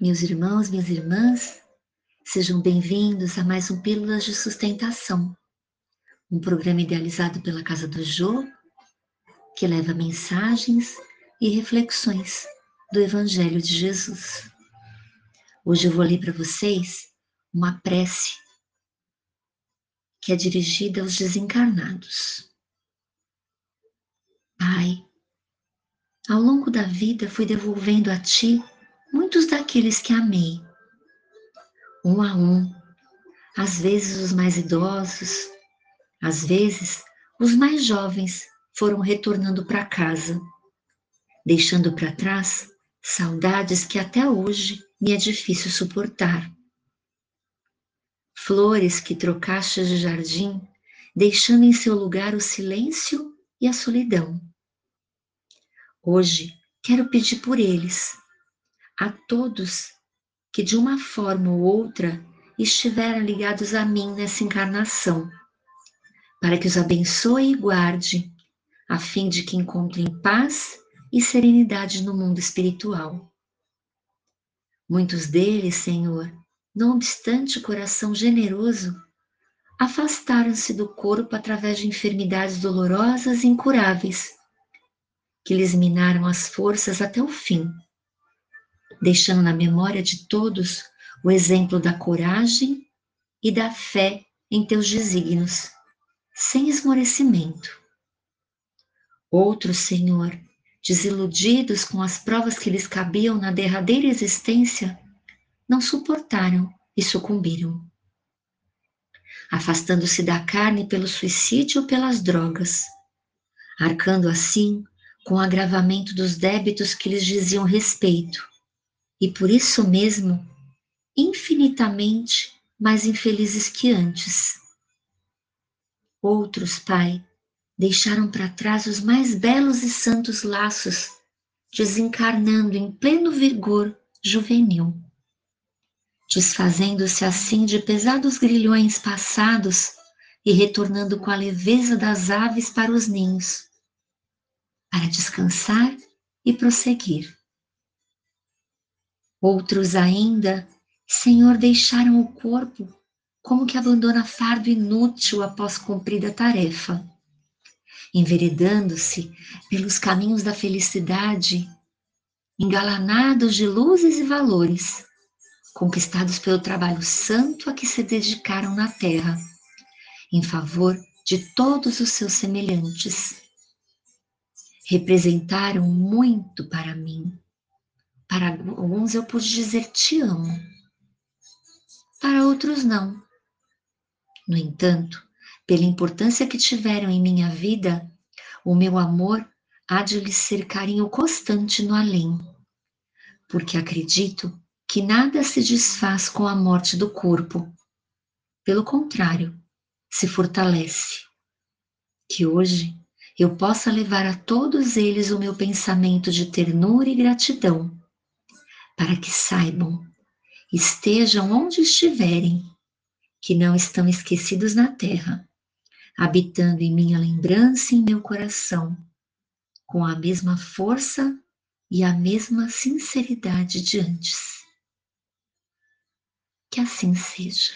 Meus irmãos, minhas irmãs, sejam bem-vindos a mais um Pílulas de Sustentação, um programa idealizado pela Casa do Jô, que leva mensagens e reflexões do Evangelho de Jesus. Hoje eu vou ler para vocês uma prece que é dirigida aos desencarnados. Pai, ao longo da vida fui devolvendo a Ti muitos daqueles que amei, um a um, às vezes os mais idosos, às vezes os mais jovens foram retornando para casa, deixando para trás saudades que até hoje me é difícil suportar. Flores que trocaste de jardim, deixando em seu lugar o silêncio e a solidão. Hoje quero pedir por eles, a todos que de uma forma ou outra estiveram ligados a mim nessa encarnação, para que os abençoe e guarde, a fim de que encontrem paz e serenidade no mundo espiritual. Muitos deles, Senhor, não obstante o coração generoso, afastaram-se do corpo através de enfermidades dolorosas e incuráveis, que lhes minaram as forças até o fim, deixando na memória de todos o exemplo da coragem e da fé em teus desígnios, sem esmorecimento. Outros, Senhor, desiludidos com as provas que lhes cabiam na derradeira existência, não suportaram e sucumbiram. Afastando-se da carne pelo suicídio ou pelas drogas, arcando assim com o agravamento dos débitos que lhes diziam respeito, e por isso mesmo infinitamente mais infelizes que antes. Outros, Pai, deixaram para trás os mais belos e santos laços, desencarnando em pleno vigor juvenil, desfazendo-se assim de pesados grilhões passados e retornando com a leveza das aves para os ninhos, para descansar e prosseguir. Outros ainda, Senhor, deixaram o corpo como que abandona fardo inútil após cumprida tarefa enveredando-se pelos caminhos da felicidade, engalanados de luzes e valores, conquistados pelo trabalho santo a que se dedicaram na terra, em favor de todos os seus semelhantes. Representaram muito para mim. Para alguns eu pude dizer te amo, para outros não. No entanto, pela importância que tiveram em minha vida, o meu amor há de lhes ser carinho constante no além, porque acredito que nada se desfaz com a morte do corpo. Pelo contrário, se fortalece. Que hoje eu possa levar a todos eles o meu pensamento de ternura e gratidão, para que saibam, estejam onde estiverem, que não estão esquecidos na terra habitando em minha lembrança e em meu coração, com a mesma força e a mesma sinceridade de antes. Que assim seja.